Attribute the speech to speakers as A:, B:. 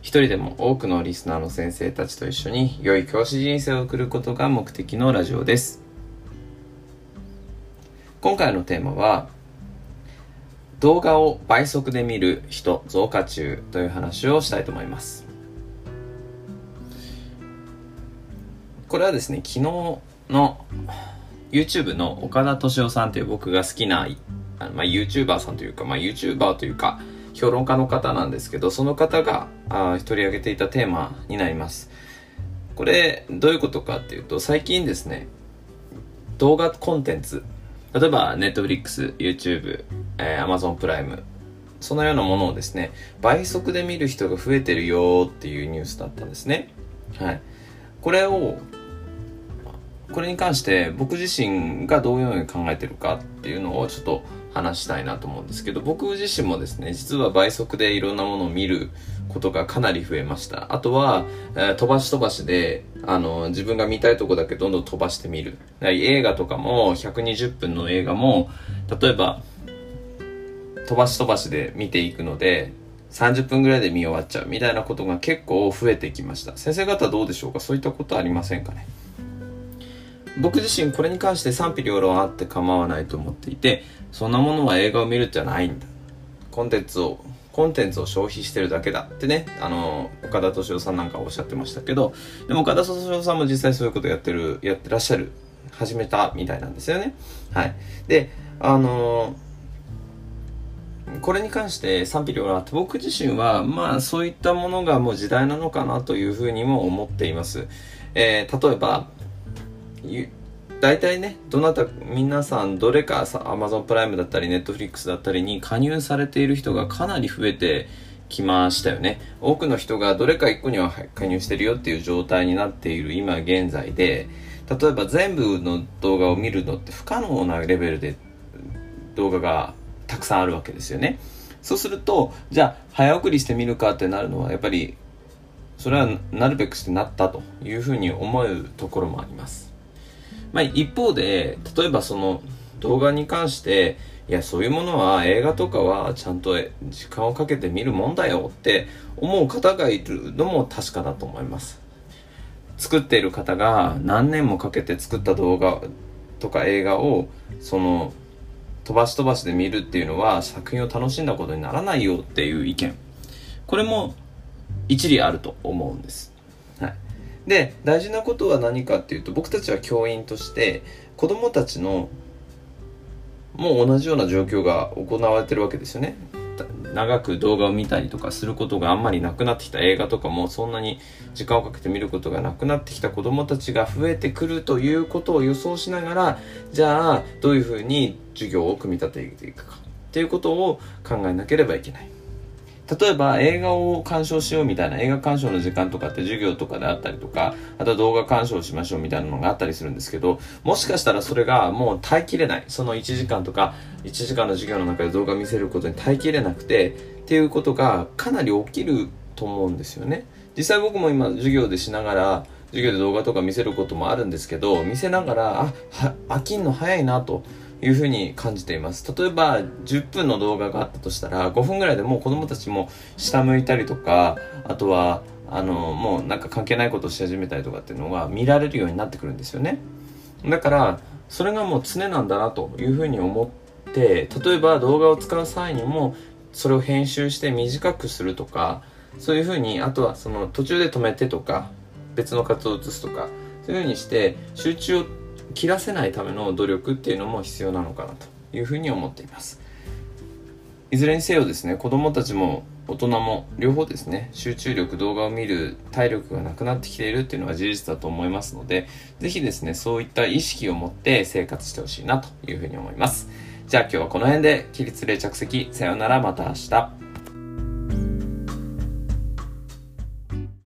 A: 一人でも多くのリスナーの先生たちと一緒に良い教師人生を送ることが目的のラジオです。今回のテーマは、動画を倍速で見る人増加中という話をしたいと思います。これはですね、昨日の YouTube の岡田敏夫さんという僕が好きな、あのまあ、YouTuber さんというか、まあ、YouTuber というか、評論家の方なんですけど、その方があ取り上げていたテーマになります。これ、どういうことかっていうと、最近ですね、動画コンテンツ、例えば Netflix、YouTube、えー、Amazon プライム、そのようなものをですね、倍速で見る人が増えてるよっていうニュースだったんですね。はい。これをこれに関して僕自身がどういうふうに考えてるかっていうのをちょっと話したいなと思うんですけど僕自身もですね実は倍速でいろんなものを見ることがかなり増えました。あとは、えー、飛ばし飛ばしであの自分が見たいとこだけどんどん飛ばしてみる。映画とかも120分の映画も例えば飛ばし飛ばしで見ていくので30分ぐらいで見終わっちゃうみたいなことが結構増えてきました。先生方どうでしょうか？そういったことありませんかね？僕自身これに関して賛否両論あって構わないと思っていてそんなものは映画を見るじゃないんだ。コンテンツをコンテンツを消費してるだけだってね。あの岡田敏夫さんなんかおっしゃってましたけどでも岡田敏夫さんも実際そういうことやってるやってらっしゃる始めたみたいなんですよね。はい。であのこれに関して賛否両論あって僕自身はまあそういったものがもう時代なのかなというふうにも思っています、えー、例えば大体ね、どなた、皆さんどれかさ、Amazon プライムだったり、Netflix だったりに加入されている人がかなり増えてきましたよね。多くの人がどれか1個には加入してるよっていう状態になっている今現在で、例えば全部の動画を見るのって不可能なレベルで動画がたくさんあるわけですよね。そうすると、じゃあ早送りしてみるかってなるのはやっぱりそれはなるべくしてなったというふうに思うところもあります。まあ、一方で、例えばその動画に関して、いや、そういうものは映画とかはちゃんと時間をかけて見るもんだよって思う方がいるのも確かだと思います。作っている方が何年もかけて作った動画とか映画を、その、飛ばし飛ばしで見るっていうのは作品を楽しんだことにならないよっていう意見。これも一理あると思うんです。はい。で大事なことは何かっていうと僕たちは教員として子どもたちのもう同じような状況が行われてるわけですよね。長く動画を見たりとかすることがあんまりなくなってきた映画とかもそんなに時間をかけて見ることがなくなってきた子どもたちが増えてくるということを予想しながらじゃあどういうふうに授業を組み立てていくかっていうことを考えなければいけない。例えば映画を鑑賞しようみたいな映画鑑賞の時間とかって授業とかであったりとか、あとは動画鑑賞しましょうみたいなのがあったりするんですけど、もしかしたらそれがもう耐えきれない。その1時間とか1時間の授業の中で動画見せることに耐えきれなくてっていうことがかなり起きると思うんですよね。実際僕も今授業でしながら、授業で動画とか見せることもあるんですけど、見せながら、あ、は、飽きんの早いなと。いうふうに感じています。例えば、10分の動画があったとしたら、5分ぐらいでもう子供たちも下向いたりとか、あとは、あの、もうなんか関係ないことをし始めたりとかっていうのが見られるようになってくるんですよね。だから、それがもう常なんだなというふうに思って、例えば動画を使う際にも、それを編集して短くするとか、そういうふうに、あとはその途中で止めてとか、別の活動を移すとか、そういうふうにして集中を切らせないための努力っていうのも必要なのかなというふうに思っています。いずれにせよですね子供たちも大人も両方ですね集中力動画を見る体力がなくなってきているっていうのは事実だと思いますので是非ですねそういった意識を持って生活してほしいなというふうに思います。じゃあ今日はこの辺で起立例着席さようならまた明日。